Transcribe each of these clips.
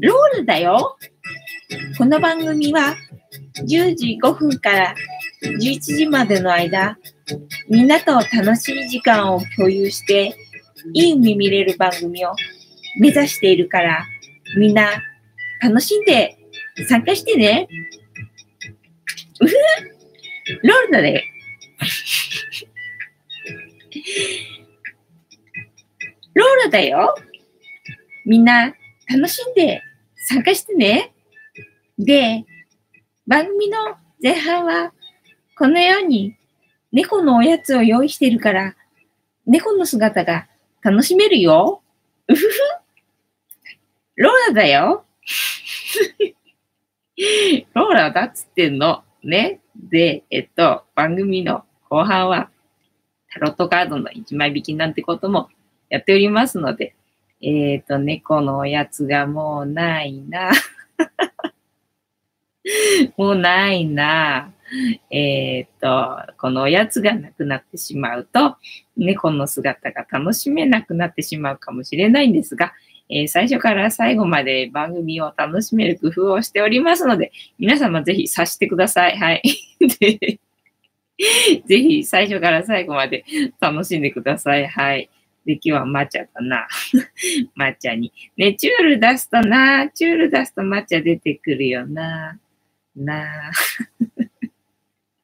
ロールだよ。この番組は10時5分から11時までの間、みんなと楽しい時間を共有して、いい海見れる番組を目指しているから、みんな楽しんで参加してね。うふロールだね。ローラだよ。みんな楽しんで参加してね。で、番組の前半はこのように猫のおやつを用意してるから、猫の姿が楽しめるよ。うふふ。ローラだよ。ローラだっつってんの。ね。で、えっと、番組の後半はタロットカードの1枚引きなんてこともやっておりますので、えっ、ー、と、猫のおやつがもうないな。もうないな。えっ、ー、と、このおやつがなくなってしまうと、猫の姿が楽しめなくなってしまうかもしれないんですが、えー、最初から最後まで番組を楽しめる工夫をしておりますので、皆様ぜひ察してください。はい。ぜひ最初から最後まで楽しんでください。はい。で、今日は抹茶だな。抹茶に。ね、チュール出すとな、チュール出すと抹茶出てくるよな。な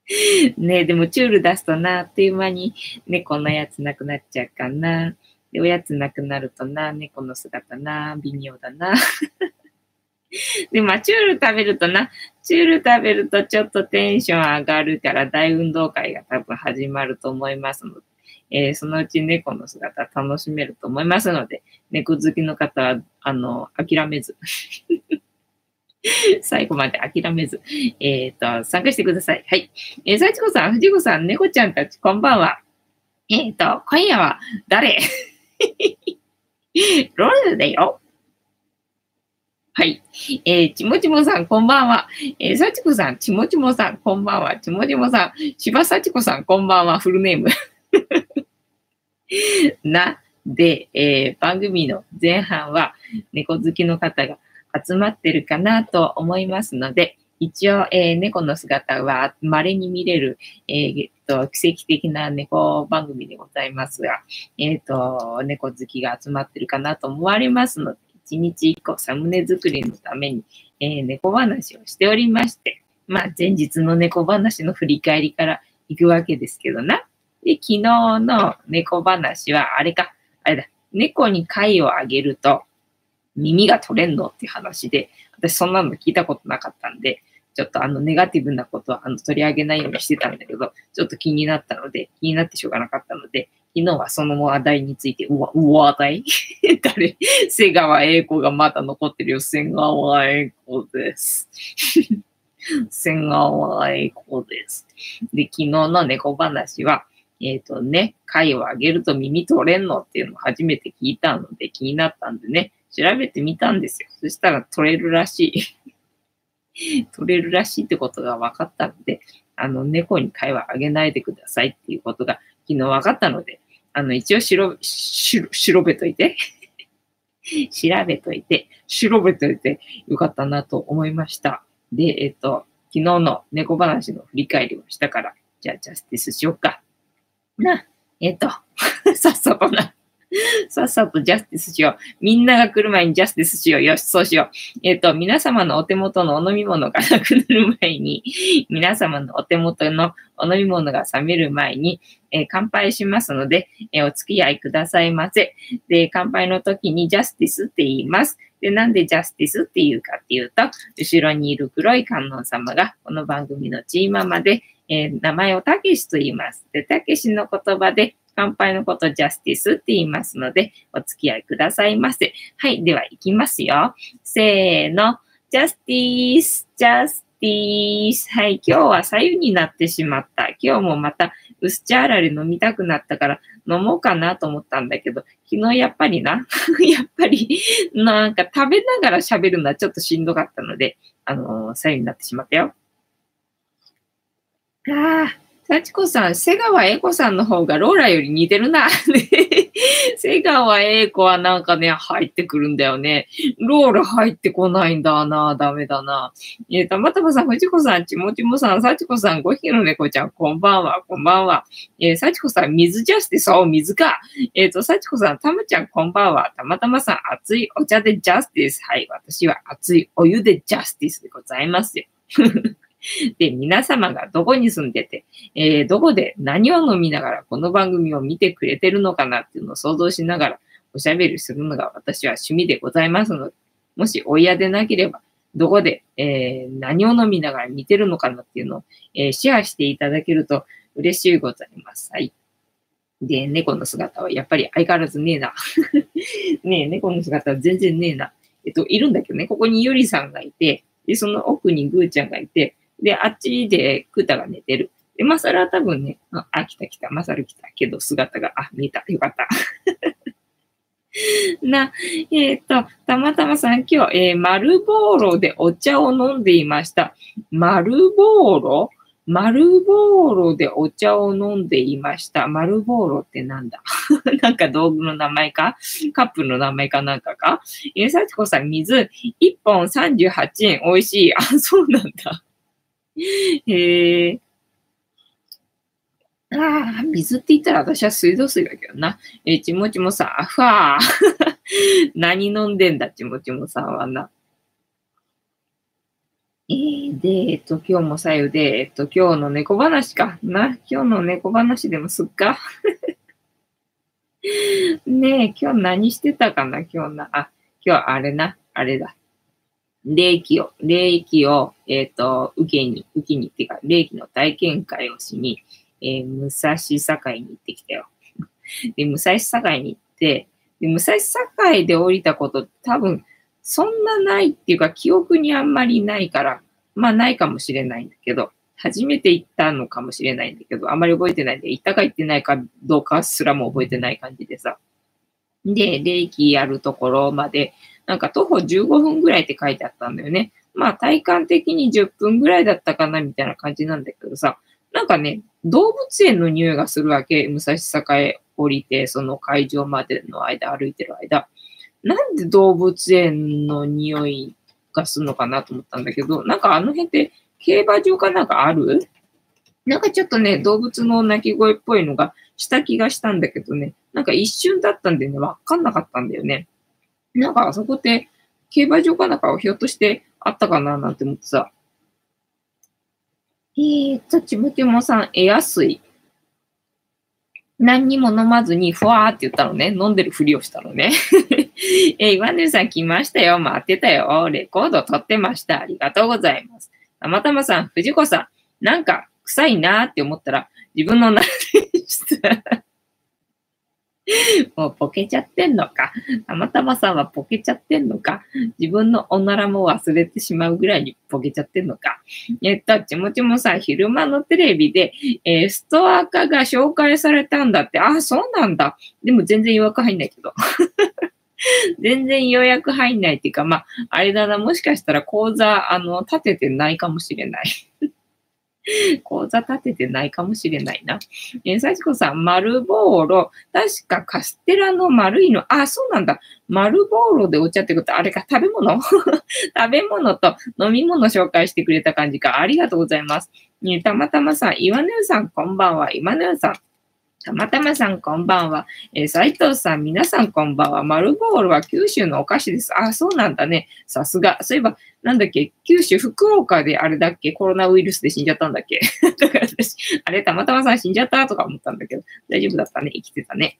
ねでもチュール出すとな、あっという間に猫のやつなくなっちゃうかな。で、おやつなくなるとな、猫の姿な、微妙だな。で、まあ、チュール食べるとな、チュール食べるとちょっとテンション上がるから大運動会が多分始まると思いますので、えー、そのうち猫の姿楽しめると思いますので、猫好きの方は、あの、諦めず 最後まで諦めず、えっ、ー、と、参加してください。はい。えー、幸子さん、藤子さん、猫ちゃんたち、こんばんは。えっ、ー、と、今夜は誰？ロールだよ。はい。えー、ちもちもさん、こんばんは。えー、さちこさん、ちもちもさん、こんばんは。ちもちもさん、しばさちこさん、こんばんは。フルネーム。な、で、えー、番組の前半は猫好きの方が集まってるかなと思いますので、一応、えー、猫の姿は稀に見れる、えー、っと、奇跡的な猫番組でございますが、えっと、猫好きが集まってるかなと思われますので、一日一個サムネ作りのために、え、猫話をしておりまして、まあ、前日の猫話の振り返りから行くわけですけどな。で、昨日の猫話は、あれか、あれだ、猫に貝をあげると耳が取れんのって話で、私そんなの聞いたことなかったんで、ちょっとあのネガティブなことはあの取り上げないようにしてたんだけど、ちょっと気になったので、気になってしょうがなかったので、昨日はその話題について、うわ、話題？誰？瀬川栄子がまだ残ってるよ。瀬川栄子です。瀬川栄子です。で、昨日の猫話は、えっ、ー、とね、貝を上げると耳取れんのっていうのを初めて聞いたので気になったんでね、調べてみたんですよ。そしたら取れるらしい。取れるらしいってことが分かったので、あの、猫に貝はあげないでくださいっていうことが昨日分かったので、あの、一応しろ、しろ、調べといて。調べといて、調べといてよかったなと思いました。で、えっ、と、昨日の猫話の振り返りをしたから、じゃあジャスティスしよっか。な、えっ、と、さっさとな。さっさとジャスティスしよう。みんなが来る前にジャスティスしよう。よし、そうしよう。えっ、ー、と、皆様のお手元のお飲み物がなくなる前に、皆様のお手元のお飲み物が冷める前に、えー、乾杯しますので、えー、お付き合いくださいませ。で、乾杯の時にジャスティスって言います。で、なんでジャスティスって言うかっていうと、後ろにいる黒い観音様が、この番組のチーママで、えー、名前をたけしと言います。で、たけしの言葉で、乾杯のことジャスティスって言いますので、お付き合いくださいませ。はい。では、行きますよ。せーの。ジャスティス、ジャスティス。はい。今日は左右になってしまった。今日もまた、薄茶あられ飲みたくなったから飲もうかなと思ったんだけど、昨日やっぱりな、やっぱり、なんか食べながら喋るのはちょっとしんどかったので、あのー、左右になってしまったよ。ああ、幸子さん、瀬川栄子さんの方がローラより似てるな。瀬川栄子はなんかね、入ってくるんだよね。ローラ入ってこないんだな。ダメだな。えー、たまたまさん、藤子さん、ちもちもさん、幸子さん、5匹の猫ちゃん、こんばんは、こんばんは。えー、幸子さん、水ジャスティス、そう、水か。えっ、ー、と、幸子さん、たまちゃん、こんばんは。たまたまさん、熱いお茶でジャスティス。はい、私は熱いお湯でジャスティスでございますよ。で、皆様がどこに住んでて、えー、どこで何を飲みながらこの番組を見てくれてるのかなっていうのを想像しながらおしゃべりするのが私は趣味でございますので、もしお嫌でなければ、どこで、えー、何を飲みながら見てるのかなっていうのを、えー、シェアしていただけると嬉しいございます。はい。で、猫の姿はやっぱり相変わらずねえな。ねえ、猫の姿は全然ねえな。えっと、いるんだけどね、ここにゆりさんがいて、で、その奥にぐーちゃんがいて、で、あっちでクータが寝てる。で、マサルは多分ね、あ、来た来た、マサル来たけど姿が、あ、見えた。よかった。な、えっ、ー、と、たまたまさん今日、えー、マルボーロでお茶を飲んでいました。マルボーロ？マルボーロでお茶を飲んでいました。マルボーロってなんだ？なんか道具の名前か？カップの名前かなんかか？えー、さちこさん、水1本38円。美味しい。あ、そうなんだ。へえ。ああ、水って言ったら私は水道水だけどな。えー、ちもちもさん、ふわー。何飲んでんだ、ちもちもさんはな。えー、で、えっと、今日もさゆで、えっと、今日の猫話かな。今日の猫話でもすっか。ねえ、今日何してたかな、今日な。あ、今日あれな、あれだ。霊気を、霊気を、えっ、ー、と、受けに、受けにっていうか、霊気の体験会をしに、えー、武蔵境に行ってきたよ。で、武蔵境に行って、で、武蔵境で降りたこと多分、そんなないっていうか、記憶にあんまりないから、まあないかもしれないんだけど、初めて行ったのかもしれないんだけど、あんまり覚えてないんで、行ったか行ってないかどうかすらも覚えてない感じでさ。で、霊気やるところまでなんか徒歩15分ぐらいって書いてあったんだよね。まあ体感的に10分ぐらいだったかなみたいな感じなんだけどさ、なんかね、動物園の匂いがするわけ。武蔵境降りて、その会場までの間、歩いてる間。なんで動物園の匂いがするのかなと思ったんだけど、なんかあの辺って競馬場かなんかある？なんかちょっとね、動物の鳴き声っぽいのがした気がしたんだけどね、なんか一瞬だったんでね、わかんなかったんだよね。なんかあそこって競馬場かなんかをひょっとしてあったかななんて思ってさ。えーっと、ちむちむさん、え安い。何にも飲まずに、ふわーって言ったのね。飲んでるふりをしたのね。えー、イワネルさん来ましたよ。待ってたよ。レコード撮ってました。ありがとうございます。たまたまさん、藤子さん、なんか臭いなーって思ったら、自分の名でした。もうポケちゃってんのか。たまたまさんはポケちゃってんのか。自分のおならも忘れてしまうぐらいにポケちゃってんのか。えっと、ちもちもさん、昼間のテレビで、えー、ストア化が紹介されたんだって。あ、そうなんだ。でも全然予約入んないけど。全然予約入んないっていうか、まあ、あれだな、もしかしたら講座、あの、立ててないかもしれない。講座立ててないかもしれないな。えー、幸子さん、丸ボーロ。確かカステラの丸いの。あ、そうなんだ。丸ボーロでお茶ってこと、あれか、食べ物？食べ物と飲み物紹介してくれた感じか。ありがとうございます。えたまたまさん、岩根さん、こんばんは。岩根さん。たまたまさん、こんばんは。えー、斉藤さん、皆さん、こんばんは。丸ボールは九州のお菓子です。あ、そうなんだね。さすが。そういえば、なんだっけ？九州、福岡であれだっけ？コロナウイルスで死んじゃったんだっけ？だから私、あれ、たまたまさん死んじゃったとか思ったんだけど、大丈夫だったね。生きてたね。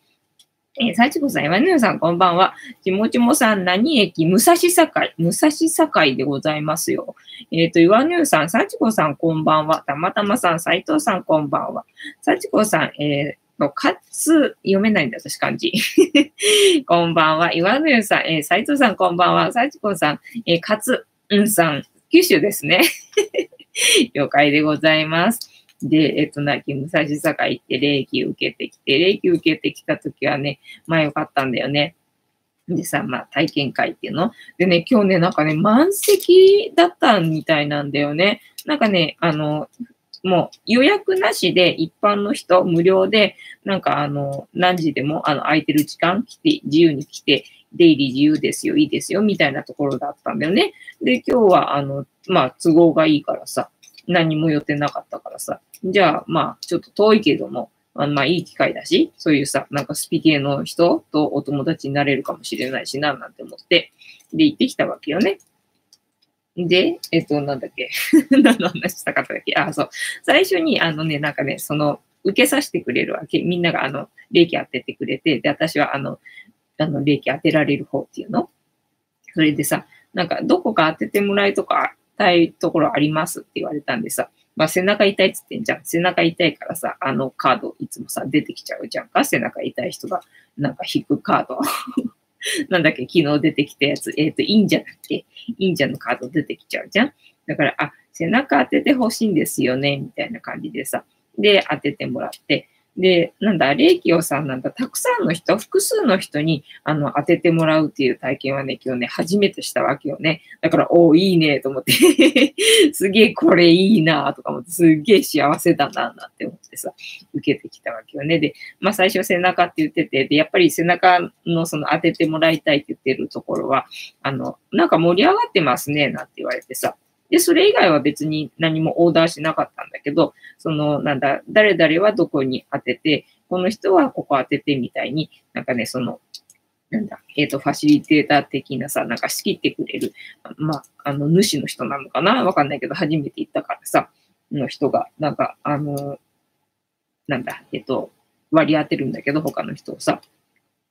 えー、幸子さん、山根さん、こんばんは。ちもちもさん、何駅？武蔵境、武蔵境でございますよ。えっ、ー、と、岩根さん、幸子さん、こんばんは。たまたまさん、斉藤さん、こんばんは。幸子さん、えー、かつ、読めないんだ、私漢字。こんばんは。岩根さん、えー、斉藤さん、こんばんは。幸子さん、えー、かつ、うんさん、九州ですね。了解でございます。で、えっと、なき、武蔵境行って、霊気受けてきて、霊気受けてきたときはね、まあよかったんだよね。でさ、まあ体験会っていうの。でね、今日ね、なんかね、満席だったみたいなんだよね。なんかね、あの、もう予約なしで一般の人無料で、なんかあの、何時でもあの空いてる時間来て、自由に来て、出入り自由ですよ、いいですよ、みたいなところだったんだよね。で、今日はあの、まあ都合がいいからさ、何も予定なかったからさ、じゃあまあちょっと遠いけども、あまあいい機会だし、そういうさ、なんかスピ系の人とお友達になれるかもしれないしな、なんて思って、で、行ってきたわけよね。で、えっと、なんだっけ 何の話したかったっけあ、そう。最初に、あのね、なんかね、その、受けさせてくれるわけ。みんなが、あの、霊気当ててくれて、で、私は、あの、あの、霊気当てられる方っていうのそれでさ、なんか、どこか当ててもらいとか、たいところありますって言われたんでさ、まあ、背中痛いっつってんじゃん。背中痛いからさ、あのカードいつもさ、出てきちゃうじゃんか。背中痛い人が、なんか引くカード。なんだっけ、昨日出てきたやつ、えっ、ー、と、忍者だっけ忍者のカード出てきちゃうじゃん。だから、あ、背中当ててほしいんですよね、みたいな感じでさ。で、当ててもらって、で、なんだ、霊気をさ、なんだ、たくさんの人、複数の人に、あの、当ててもらうっていう体験はね、今日ね、初めてしたわけよね。だから、おお、いいね、と思って すげえこれいいな、とか思って、すげえ幸せだな、なんて思ってさ、受けてきたわけよね。で、まあ、最初背中って言ってて、で、やっぱり背中のその当ててもらいたいって言ってるところは、あの、なんか盛り上がってますね、なんて言われてさ、で、それ以外は別に何もオーダーしなかったんだけど、その、なんだ、誰々はどこに当てて、この人はここ当ててみたいに、なんかね、その、なんだ、えっ、ー、と、ファシリテーター的なさ、なんか仕切ってくれる、まあ、あの、主の人なのかな？わかんないけど、初めて行ったからさ、の人が、なんか、あの、なんだ、えっ、ー、と、割り当てるんだけど、他の人をさ。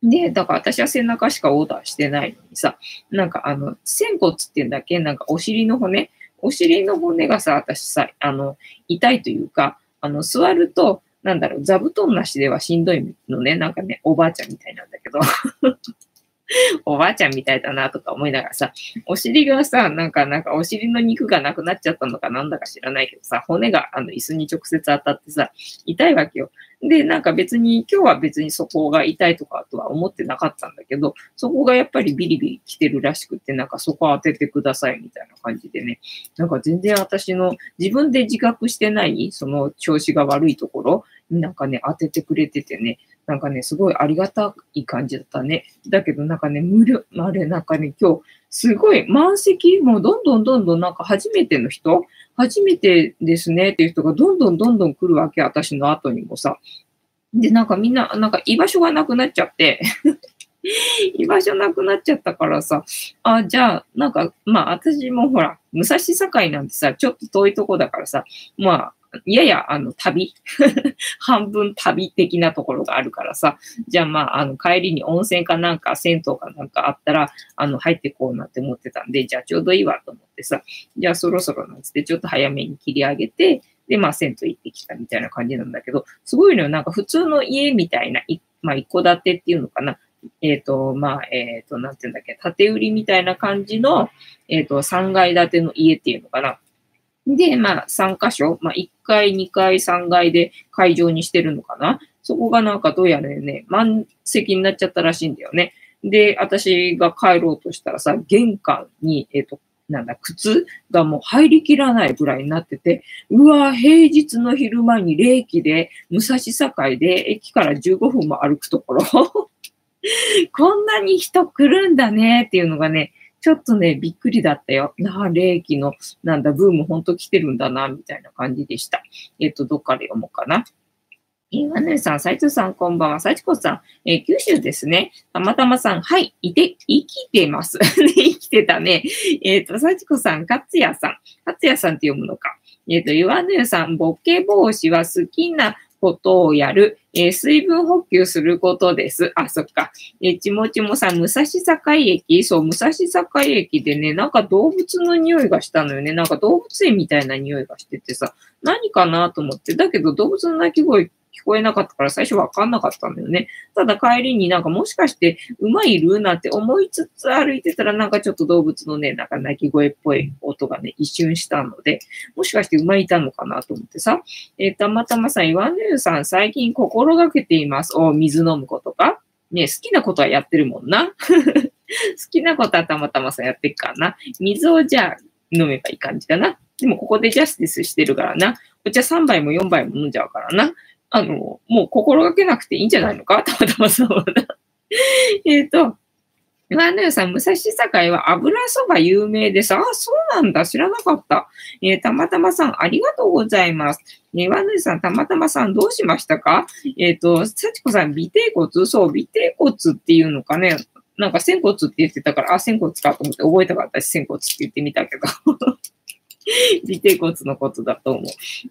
で、だから私は背中しかオーダーしてないのにさ、なんかあの、仙骨って言うんだっけ？なんかお尻の骨お尻の骨がさ、私さ、あの、痛いというか、あの、座ると、なんだろう、座布団なしではしんどいのね。なんかね、おばあちゃんみたいなんだけど。おばあちゃんみたいだなとか思いながらさ、お尻がさ、なんか、なんかお尻の肉がなくなっちゃったのかなんだか知らないけどさ、骨があの椅子に直接当たってさ、痛いわけよ。で、なんか別に、今日は別にそこが痛いとかとは思ってなかったんだけど、そこがやっぱりビリビリ来てるらしくて、なんかそこ当ててくださいみたいな感じでね、なんか全然私の自分で自覚してないその調子が悪いところになんかね、当ててくれててね、なんかね、すごいありがたい感じだったね。だけどなんかね、無料、あれなんかね、今日、すごい満席、もうどんどんどんどんなんか初めての人初めてですねっていう人がどんどんどんどん来るわけ、私の後にもさ。で、なんかみんな、なんか居場所がなくなっちゃって。居場所なくなっちゃったからさ、あ、じゃあ、なんか、まあ私もほら、武蔵境なんてさ、ちょっと遠いとこだからさ、まあ、やや、あの、旅？半分旅的なところがあるからさ、じゃあまあ、あの、帰りに温泉かなんか、銭湯かなんかあったら、あの、入ってこうなんて思ってたんで、じゃあちょうどいいわと思ってさ、じゃあそろそろなんつって、ちょっと早めに切り上げて、で、まあ、銭湯行ってきたみたいな感じなんだけど、すごいのよ。なんか普通の家みたいな、いまあ、一戸建てっていうのかな。えっ、ー、と、まあ、えっ、ー、と、なんていうんだっけ、建て売りみたいな感じの、えっ、ー、と、3階建ての家っていうのかな。で、まあ、3箇所、まあ、1階、2階、3階で会場にしてるのかな。そこがなんかどうやらね、満席になっちゃったらしいんだよね。で、私が帰ろうとしたらさ、玄関に、えっ、ー、と、なんだ、靴がもう入りきらないぐらいになってて、うわ平日の昼間に冷気で、武蔵境で駅から15分も歩くところ こんなに人来るんだねっていうのがね、ちょっとね、びっくりだったよ。なあ、霊気の、なんだ、ブームほんと来てるんだな、みたいな感じでした。えっ、と、どっかで読もうかな。えー、ワネさん、斉藤さん、こんばんは。幸子さん、えー、九州ですね。たまたまさん、はい、いて、生きてます。生きてたね。えっ、ー、と、幸子さん、勝也さん。勝也さんって読むのか。えっ、ー、と、岩根さん、ボケ防止は好きなことをやる、えー、水分補給することです。あ、そっか。えー、ちもちもさん、武蔵境駅？そう、武蔵境駅でね、なんか動物の匂いがしたのよね。なんか動物園みたいな匂いがしててさ、何かなと思って。だけど動物の鳴き声聞こえなかったから最初わかんなかったんだよね。ただ帰りになんかもしかして馬いるなんて思いつつ歩いてたらなんかちょっと動物のね、なんか鳴き声っぽい音がね、一瞬したので、もしかして馬いたのかなと思ってさ、えー、たまたまさん、岩根湯さん最近心がけています。お、水飲むことか？ね、好きなことはやってるもんな。好きなことはたまたまさやってっからな。水をじゃあ飲めばいい感じかな。でもここでジャスティスしてるからな。お茶3杯も4杯も飲んじゃうからな。あの、もう心がけなくていいんじゃないのか？たまたまそうだ。えっと、岩野屋さん、武蔵境は油そば有名です。あ、そうなんだ。知らなかった。えー、たまたまさん、ありがとうございます。えー、岩野屋さん、たまたまさん、どうしましたか？えっ、ー、と、幸子さん、尾低骨？そう、尾低骨っていうのかね。なんか、仙骨って言ってたから、あ、仙骨かと思って覚えたかったし、仙骨って言ってみたけど。尾低骨のことだと思う。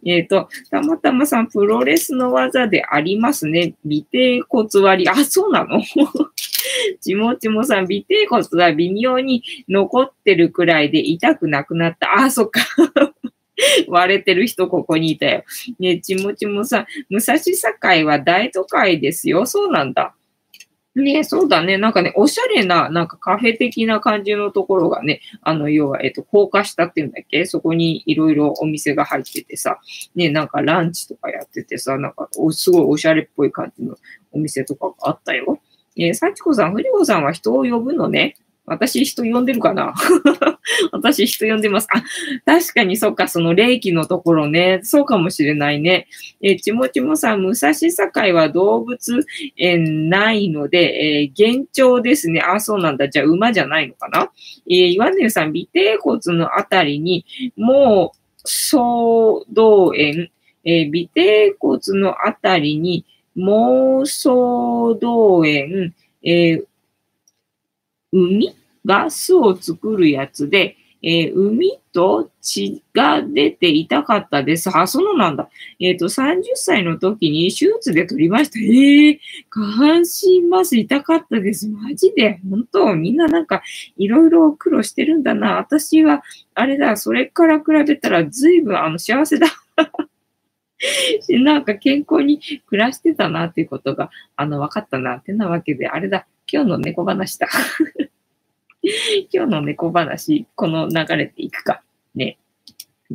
えっ、ー、と、たまたまさん、プロレスの技でありますね。尾低骨割り。あ、そうなの？ちもちもさん、尾低骨は微妙に残ってるくらいで痛くなくなった。あ、そっか。割れてる人ここにいたよ。ねちもちもさん、武蔵境は大都会ですよ。そうなんだ。ねそうだね。なんかね、おしゃれな、なんかカフェ的な感じのところがね、あの、要は、えっと、高架下っていうんだっけ？そこにいろいろお店が入っててさ、ね、なんかランチとかやっててさ、なんか、すごいおしゃれっぽい感じのお店とかがあったよ。えー、幸子さん、藤子さんは人を呼ぶのね。私人呼んでるかな？私人呼んでます。あ、確かにそっか、その霊気のところね。そうかもしれないね。え、ちもちもさん、武蔵境は動物園ないので、えー、幻聴ですね。あ、そうなんだ。じゃあ馬じゃないのかな？えー、岩根さん、尾低骨のあたりに、もう、総動園、えー、尾低骨のあたりに、妄想動園、えー、海？が巣を作るやつで、えー、海と血が出て痛かったです。あ、そうなんだ。えっ、ー、と、30歳の時に手術で取りました。ええー、下半身麻酔痛かったです。マジで。本当みんななんか、いろいろ苦労してるんだな。私は、あれだ、それから比べたら随分あの幸せだ。なんか健康に暮らしてたなっていうことが、あの、分かったなってなわけで、あれだ、今日の猫話だ。今日の猫話、この流れていくか。ね。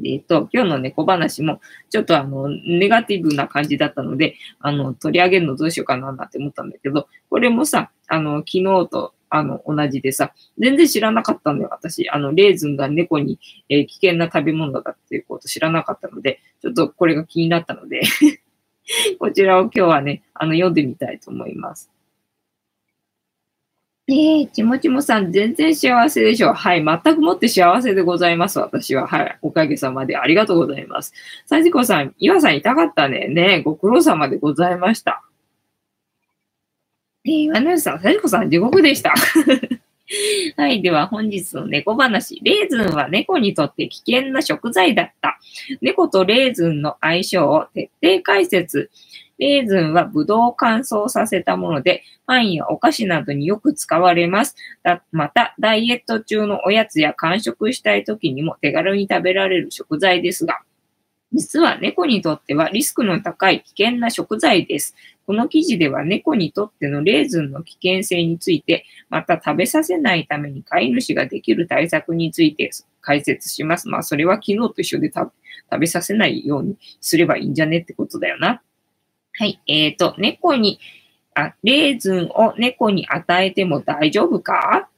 えっ、と、今日の猫話も、ちょっとあの、ネガティブな感じだったので、あの、取り上げるのどうしようかなって思ったんだけど、これもさ、あの、昨日とあの、同じでさ、全然知らなかったんだよ、私。あの、レーズンが猫に、えー、危険な食べ物だっていうこと知らなかったので、ちょっとこれが気になったので こちらを今日はね、あの、読んでみたいと思います。えー、ちもちもさん、全然幸せでしょう。はい、全くもって幸せでございます、私は。はい、おかげさまでありがとうございます。さじこさん、岩さん痛かったね。ねご苦労様でございました。えー、岩根さん、さじこさん、地獄でした。はい。では、本日の猫話。レーズンは猫にとって危険な食材だった。猫とレーズンの相性を徹底解説。レーズンはブドウを乾燥させたもので、パンやお菓子などによく使われます。また、ダイエット中のおやつや完食したい時にも手軽に食べられる食材ですが、実は猫にとってはリスクの高い危険な食材です。この記事では猫にとってのレーズンの危険性について、また食べさせないために飼い主ができる対策について解説します。まあ、それは昨日と一緒で食べさせないようにすればいいんじゃねってことだよな。はい。えっ、ー、と、猫に、あ、レーズンを猫に与えても大丈夫か？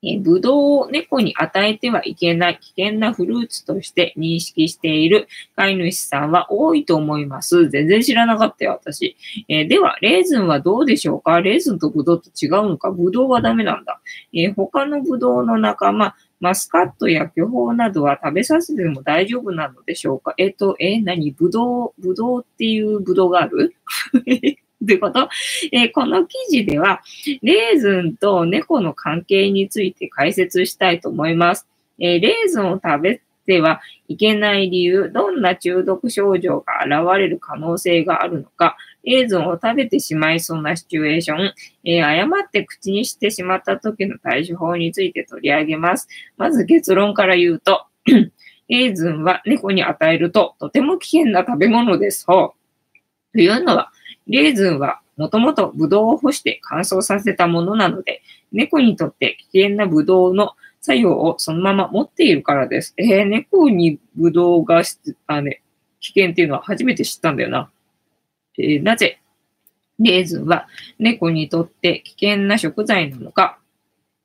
えブドウを猫に与えてはいけない危険なフルーツとして認識している飼い主さんは多いと思います。全然知らなかったよ、私。えー、では、レーズンはどうでしょうか？レーズンとブドウと違うのか？ブドウはダメなんだ。えー、他のブドウの仲間、マスカットや巨峰などは食べさせても大丈夫なのでしょうか？えっ、と、え、何？ブドウ、ブドウっていうブドウがある？ということ、えー、この記事では、レーズンと猫の関係について解説したいと思います。えー、レーズンを食べてはいけない理由、どんな中毒症状が現れる可能性があるのか、レーズンを食べてしまいそうなシチュエーション、えー、誤って口にしてしまった時の対処法について取り上げます。まず結論から言うと、レーズンは猫に与えるととても危険な食べ物です。というのは、レーズンはもともとブドウを干して乾燥させたものなので、猫にとって危険なブドウの作用をそのまま持っているからです。えー、猫にブドウがあ、ね、危険っていうのは初めて知ったんだよな。え、なぜレーズンは猫にとって危険な食材なのか。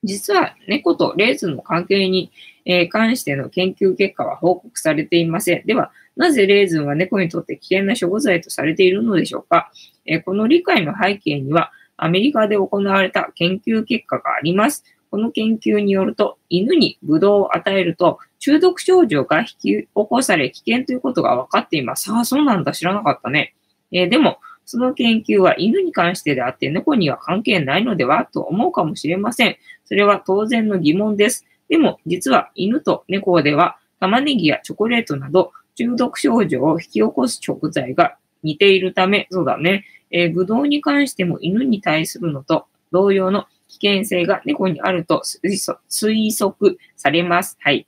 実は猫とレーズンの関係にえ関しての研究結果は報告されていません。では、なぜレーズンは猫にとって危険な食材とされているのでしょうか、えこの理解の背景には、アメリカで行われた研究結果があります。この研究によると、犬にブドウを与えると中毒症状が引き起こされ危険ということが分かっています。ああ、そうなんだ。知らなかったね。えー、でも、その研究は犬に関してであって猫には関係ないのではと思うかもしれません。それは当然の疑問です。でも、実は犬と猫では玉ねぎやチョコレートなど中毒症状を引き起こす食材が似ているため、そうだね。えー、ブドウに関しても犬に対するのと同様の危険性が猫にあると推測されます。はい。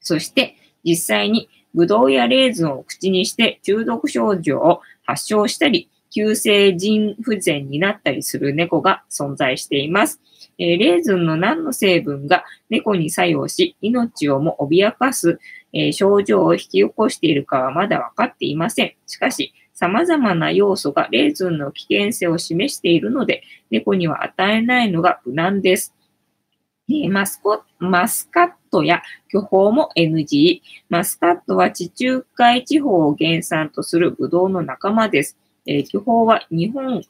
そして、実際にブドウやレーズンを口にして中毒症状を発症したり、急性腎不全になったりする猫が存在しています。えー、レーズンの何の成分が猫に作用し、命をも脅かす、えー、症状を引き起こしているかはまだ分かっていません。しかし、様々な要素がレーズンの危険性を示しているので、猫には与えないのが無難です。えー、マスコマスカットや巨峰も NG。マスカットは地中海地方を原産とするブドウの仲間です。えー、巨峰は日本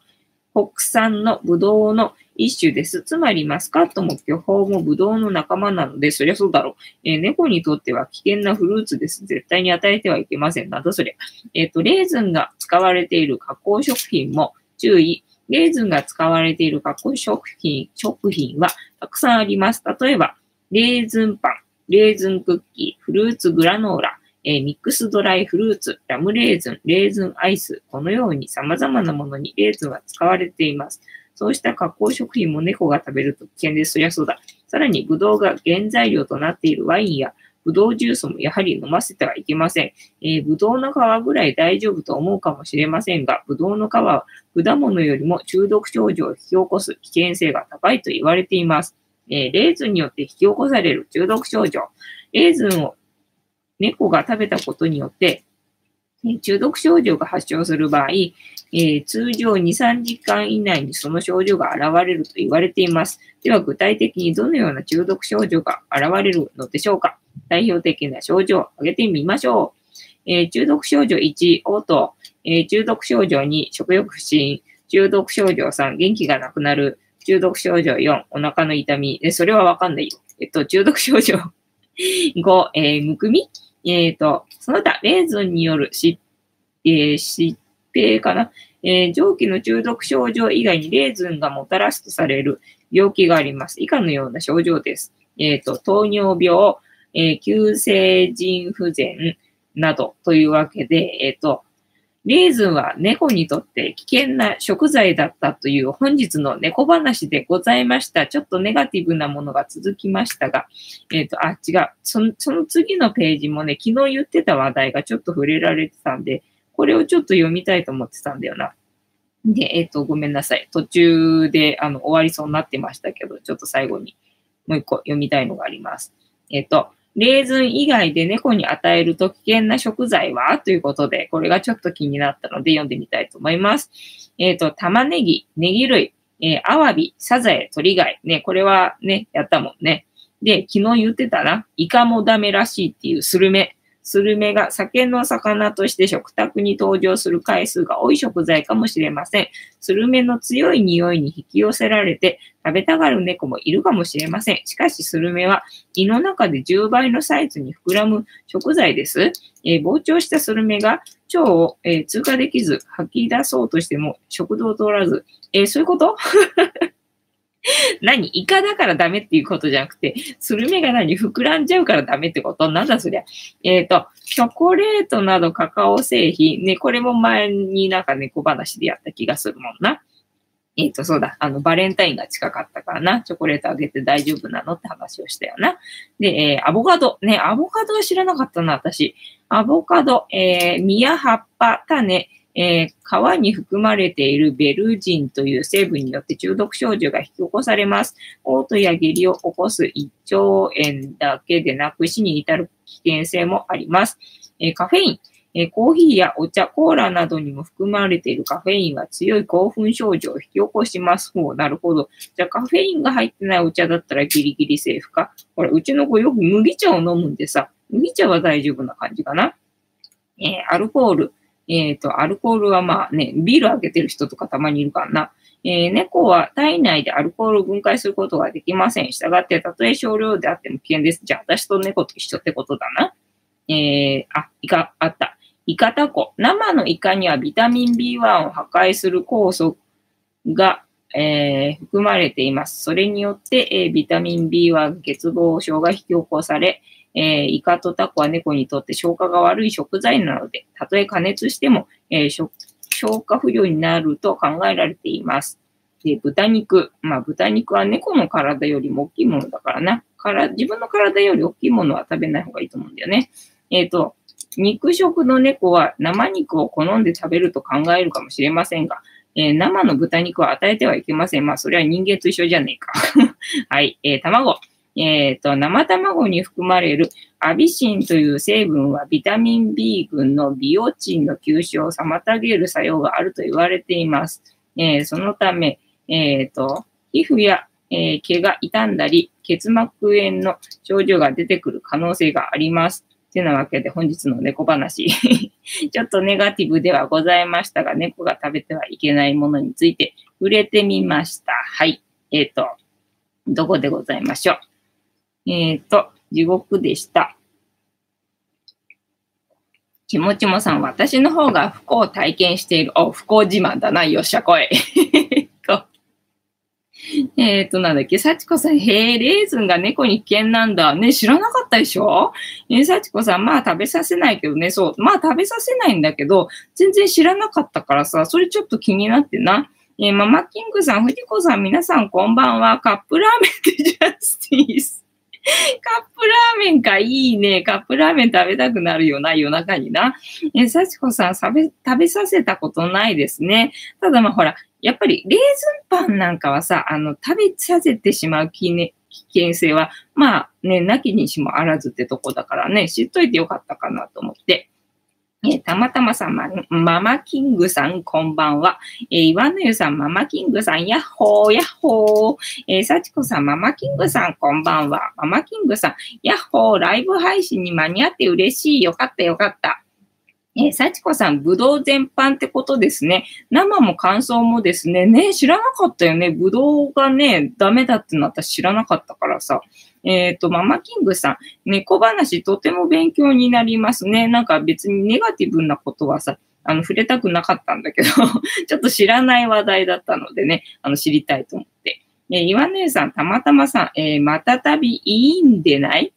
国産のブドウの一種です。つまりマスカットも巨峰もブドウの仲間なので、そりゃそうだろう。えー、猫にとっては危険なフルーツです。絶対に与えてはいけません。なんだそりゃ。えっ、ー、と、レーズンが使われている加工食品も注意。レーズンが使われている加工食品、食品はたくさんあります。例えば、レーズンパン、レーズンクッキー、フルーツグラノーラ、え、ミックスドライフルーツ、ラムレーズン、レーズンアイス、このように様々なものにレーズンは使われています。そうした加工食品も猫が食べると危険です。そりゃそうだ。さらに、ブドウが原材料となっているワインやブドウジュースもやはり飲ませてはいけません。えー、ブドウの皮ぐらい大丈夫と思うかもしれませんが、ブドウの皮は果物よりも中毒症状を引き起こす危険性が高いと言われています。えー、レーズンによって引き起こされる中毒症状。レーズンを猫が食べたことによって、中毒症状が発症する場合、えー、通常2、3時間以内にその症状が現れると言われています。では具体的にどのような中毒症状が現れるのでしょうか代表的な症状を挙げてみましょう。えー、中毒症状1、嘔吐、えー、中毒症状2、食欲不振、中毒症状3、元気がなくなる、中毒症状4、お腹の痛み、えそれはわかんないよ。えっと、中毒症状 5、えー、むくみえっ、ー、と、その他、レーズンによる疾,、えー、疾病かな、えー、蒸気の中毒症状以外にレーズンがもたらすとされる病気があります。以下のような症状です。えっ、ー、と、糖尿病、えー、急性腎不全などというわけで、えっ、ー、と、レーズンは猫にとって危険な食材だったという本日の猫話でございました。ちょっとネガティブなものが続きましたが、えっ、ー、と、あ、違うその。その次のページもね、昨日言ってた話題がちょっと触れられてたんで、これをちょっと読みたいと思ってたんだよな。で、えっ、ー、と、ごめんなさい。途中であの終わりそうになってましたけど、ちょっと最後にもう一個読みたいのがあります。えっ、ー、と、レーズン以外で猫に与えると危険な食材は？ということで、これがちょっと気になったので読んでみたいと思います。えっ、ー、と、玉ねぎ、ネギ類、えー、アワビ、サザエ、鳥貝。ね、これはね、やったもんね。で、昨日言ってたな。イカもダメらしいっていうスルメ。スルメが酒の魚として食卓に登場する回数が多い食材かもしれません。スルメの強い匂いに引き寄せられて食べたがる猫もいるかもしれません。しかしスルメは胃の中で10倍のサイズに膨らむ食材です。えー、膨張したスルメが腸を、えー、通過できず吐き出そうとしても食道を通らず、えー、そういうこと？何？イカだからダメっていうことじゃなくて、スルメが何？膨らんじゃうからダメってこと？なんだそりゃ。えっ、ー、と、チョコレートなどカカオ製品、ね、これも前になんか猫話でやった気がするもんな。えっ、ー、と、そうだ。あの、バレンタインが近かったからな。チョコレートあげて大丈夫なのって話をしたよな。で、えー、アボカド。ね、アボカドは知らなかったな、私。アボカド、えー、実や葉っぱ、種、えー、皮に含まれているベルジンという成分によって中毒症状が引き起こされます。嘔吐や下痢を起こす胃腸炎だけでなく死に至る危険性もあります。えー、カフェイン。えコーヒーやお茶、コーラなどにも含まれているカフェインは強い興奮症状を引き起こします。ほう、なるほど。じゃあカフェインが入ってないお茶だったらギリギリセーフか。ほら、うちの子よく麦茶を飲むんでさ、麦茶は大丈夫な感じかな？えー、アルコール。えっ、ー、と、アルコールはまあね、ビール開けてる人とかたまにいるからな。えー、猫は体内でアルコールを分解することができません。したがって、たとえ少量であっても危険です。じゃあ、私と猫と一緒ってことだな。えー、あ、イカ、あった。イカタコ。生のイカにはビタミン B1 を破壊する酵素が、えー、含まれています。それによって、えー、ビタミン B1 欠乏症が引き起こされ、えー、イカとタコは猫にとって消化が悪い食材なので、たとえ加熱しても、えー、消化不良になると考えられています。で、豚肉。まあ、豚肉は猫の体よりも大きいものだからな。から自分の体より大きいものは食べない方がいいと思うんだよね。えっ、ー、と、肉食の猫は生肉を好んで食べると考えるかもしれませんが、えー、生の豚肉は与えてはいけません。まあ、それは人間と一緒じゃねえか。はい。えー、卵。えっ、ー、と、生卵に含まれるアビシンという成分はビタミン B 群のビオチンの吸収を妨げる作用があると言われています。えー、そのため、えっ、ー、と、皮膚や、え毛が傷んだり、結膜炎の症状が出てくる可能性があります。てなわけで本日の猫話 ちょっとネガティブではございましたが、猫が食べてはいけないものについて触れてみました。はい。えっ、ー、と、どこでございましょう。えっ、ー、と、地獄でした。ちもちもさん、私の方が不幸を体験している。お、不幸自慢だな、よっしゃ、声。えっと、なんだっけ、幸子さん、へえ、レーズンが猫に危険なんだ。ね、知らなかったでしょ？え、幸子さん、まあ食べさせないけどね、そう、まあ食べさせないんだけど、全然知らなかったからさ、それちょっと気になってな。えー、ママキングさん、藤子さん、皆さんこんばんは。カップラーメンでジャスティス。カップラーメンか、いいね。カップラーメン食べたくなるよな、夜中にな。え、幸子さん、食べ、食べさせたことないですね。ただまあほら、やっぱりレーズンパンなんかはさ、あの、食べさせてしまう危険性は、まあね、なきにしもあらずってとこだからね、知っといてよかったかなと思って。えたまたまさん、ま、ママキングさん、こんばんは。えー、岩野湯さん、ママキングさん、やっほー、やっほー。えー、幸子さん、ママキングさん、こんばんは。ママキングさん、やっほー、ライブ配信に間に合って嬉しい。よかった、よかった。えー、幸子さん、ぶどう全般ってことですね。生も乾燥もですね。ね、知らなかったよね。ぶどうがね、ダメだってなったら知らなかったからさ。えっ、ー、と、ママキングさん、猫話とても勉強になりますね。なんか別にネガティブなことはさ、あの、触れたくなかったんだけど ちょっと知らない話題だったのでね、あの、知りたいと思って。えー、岩根さん、たまたまさん、えー、またたびいいんでない？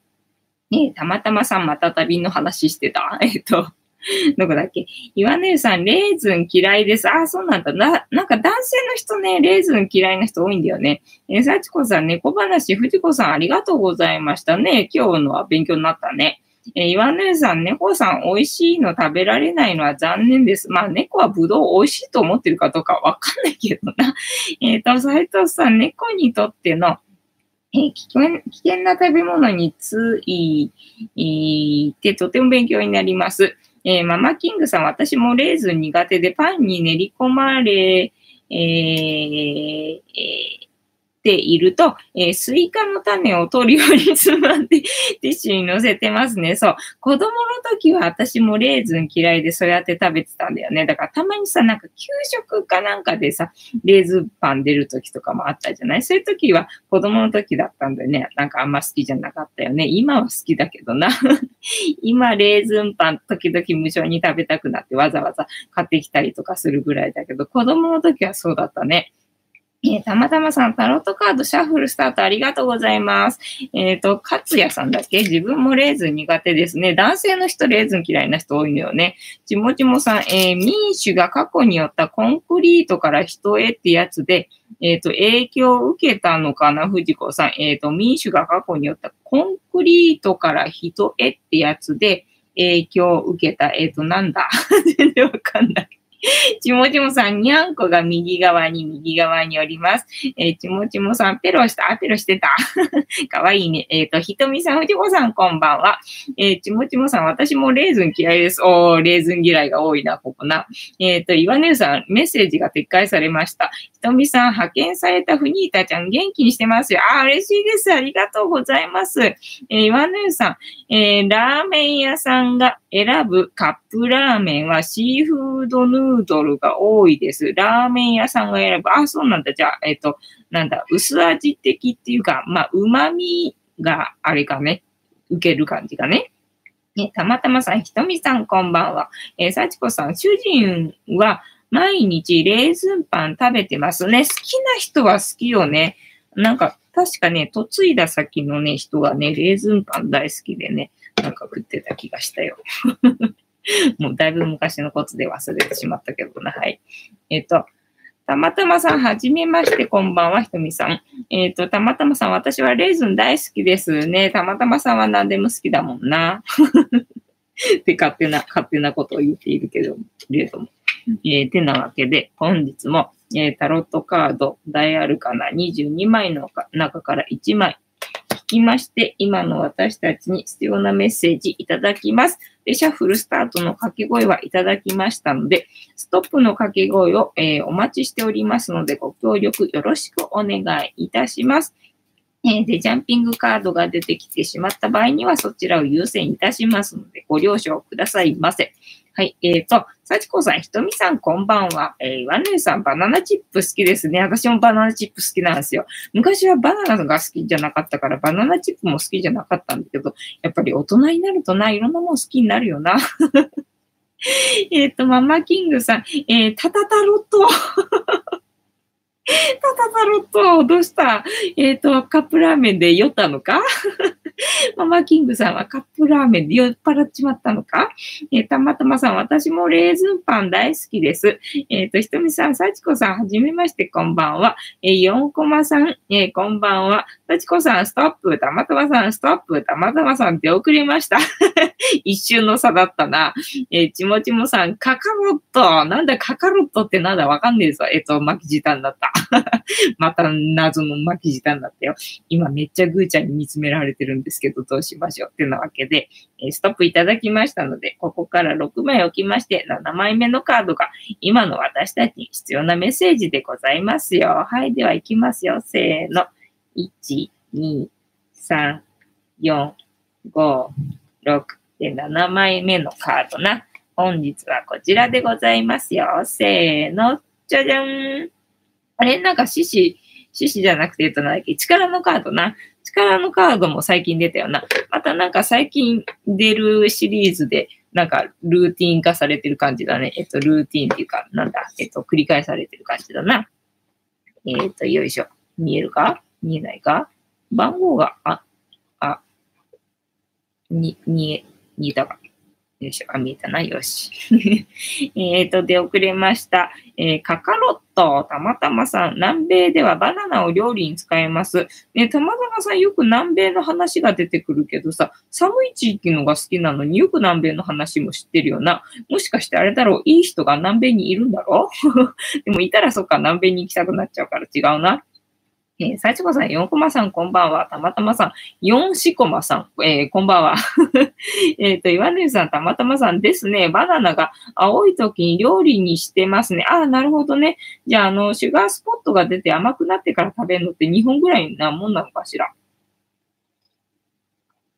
ねたまたまさん、またたびの話してた？えっ、ー、と、どこだっけ？岩根さん、レーズン嫌いです。ああ、そうなんだ。な、なんか男性の人ね、レーズン嫌いな人多いんだよね。えー、幸子さん、猫話、藤子さん、ありがとうございましたね。今日のは勉強になったね。えー、岩根さん、猫さん、美味しいの食べられないのは残念です。まあ、猫はブドウ美味しいと思ってるかどうかわかんないけどな。えっ、ー、と、斉藤さん、猫にとっての、えー、危険危険な食べ物についてとても勉強になります。えー、ママキングさん、私もレーズン苦手でパンに練り込まれ、えー、えーていると、えー、スイカの種を取るようにつまんで ティッシュに乗せてますね。そう。子供の時は私もレーズン嫌いでそうやって食べてたんだよね。だからたまにさ、なんか給食かなんかでさ、レーズンパン出る時とかもあったじゃない？そういう時は子供の時だったんでね、なんかあんま好きじゃなかったよね。今は好きだけどな。今、レーズンパン時々無性に食べたくなってわざわざ買ってきたりとかするぐらいだけど、子供の時はそうだったね。えー、たまたまさん、タロットカードシャッフルスタートありがとうございます。えっ、ー、と、勝也さんだっけ？自分もレーズン苦手ですね。男性の人レーズン嫌いな人多いのよね。ちもちもさん、えー、民主が過去によったコンクリートから人へってやつで、えっ、ー、と、影響を受けたのかな？藤子さん。えっ、と、民主が過去によったコンクリートから人へってやつで、影響を受けた、えっ、と、なんだ？全然わかんない。ちもちもさん、にゃんこが右側に右側におります。えー、ちもちもさん、ペロした、あ、ペロしてた。かわいいね。えっ、ー、と、ひとみさん、ふじこさん、こんばんは。えー、ちもちもさん、私もレーズン嫌いです。おー、レーズン嫌いが多いな、ここな。えっ、ー、と、岩根さん、メッセージが撤回されました。ひとみさん、派遣されたフニータちゃん、元気にしてますよ。あ、嬉しいです。ありがとうございます。えー、岩根さん、え、ラーメン屋さんが選ぶカップラーメンはシーフードヌードルが多いです。ラーメン屋さんが選ぶ。あ、そうなんだ。じゃあ、えっ、と、なんだ、薄味的っていうか、まあ、旨味があれかね、受ける感じがね。ね、たまたまさん、ひとみさん、こんばんは。えー、さちこさん、主人は毎日レーズンパン食べてますね。好きな人は好きよね。なんか、確かね、嫁いだ先のね、人がね、レーズンパン大好きでね、なんか食ってた気がしたよ。もうだいぶ昔のことで忘れてしまったけどな。はい。えっ、ー、と、たまたまさん、はじめまして、こんばんは、ひとみさん。えっ、ー、と、たまたまさん、私はレーズン大好きですね。たまたまさんは何でも好きだもんな。って勝手な、勝手なことを言っているけど、れども。えー、てなわけで、本日も、えー、タロットカード、大アルカナ22枚の中から1枚、きまして、今の私たちに必要なメッセージいただきます。で、シャッフルスタートの掛け声はいただきましたので、ストップの掛け声を、えー、お待ちしておりますので、ご協力よろしくお願いいたします。えー、で、ジャンピングカードが出てきてしまった場合には、そちらを優先いたしますので、ご了承くださいませ。はい。えっ、ー、と、幸子さん、ひとみさん、こんばんは。えー、ワンネさん、バナナチップ好きですね。私もバナナチップ好きなんですよ。昔はバナナが好きじゃなかったから、バナナチップも好きじゃなかったんだけど、やっぱり大人になるとな、いろんなもの好きになるよな。えっと、ママキングさん、えー、タタタロット。タタタロット、どうした？えっ、ー、と、カップラーメンで酔ったのか？ママキングさんはカップラーメンで酔っ払っちまったのか？えー、たまたまさん、私もレーズンパン大好きです。えっ、ー、と、ひとみさん、さちこさん、はじめまして、こんばんは。えー、4コマさん、えー、こんばんは。さちこさん、ストップ。たまたまさん、ストップ。たまたまさん、出遅れました。一瞬の差だったな。えー、ちもちもさん、カカロット。なんだ、カカロットってなんだ、わかんねえぞ。えっ、ー、と、巻き舌になった。また謎の巻き舌になったよ。今めっちゃぐーちゃんに見つめられてるんですけど、どうしましょうってなわけで、えストップいただきましたので、ここから6枚置きまして、7枚目のカードが今の私たちに必要なメッセージでございますよ。はい、では行きますよ。せーの。1、2、3、4、5、6で7枚目のカードな。本日はこちらでございますよ。せーの。じゃじゃん。あれ？なんか獅子、獅子じゃなくて、えっと、なんだっけ、力のカードな。力のカードも最近出たよな。またなんか最近出るシリーズで、なんかルーティン化されてる感じだね。えっと、ルーティンっていうか、なんだ、えっと、繰り返されてる感じだな。えっと、よいしょ。見えるか？見えないか？番号が、あ、あ、に、見え、見えたか。よいしょ。あ、見えたな。よし。えっと、出遅れました。えー、カカロット、たまたまさん。南米ではバナナを料理に使えます。ね、たまたまさんよく南米の話が出てくるけどさ、寒い地域のが好きなのによく南米の話も知ってるよな。もしかしてあれだろういい人が南米にいるんだろう？でもいたらそっか、南米に行きたくなっちゃうから違うな。えー、幸子さん、4コマさん、こんばんは。たまたまさん、4シコマさん、えー、こんばんは。えっと、岩根さん、たまたまさんですね。バナナが青い時に料理にしてますね。ああ、なるほどね。じゃあ、あの、シュガースポットが出て甘くなってから食べるのって2本ぐらいなもんなのかしら？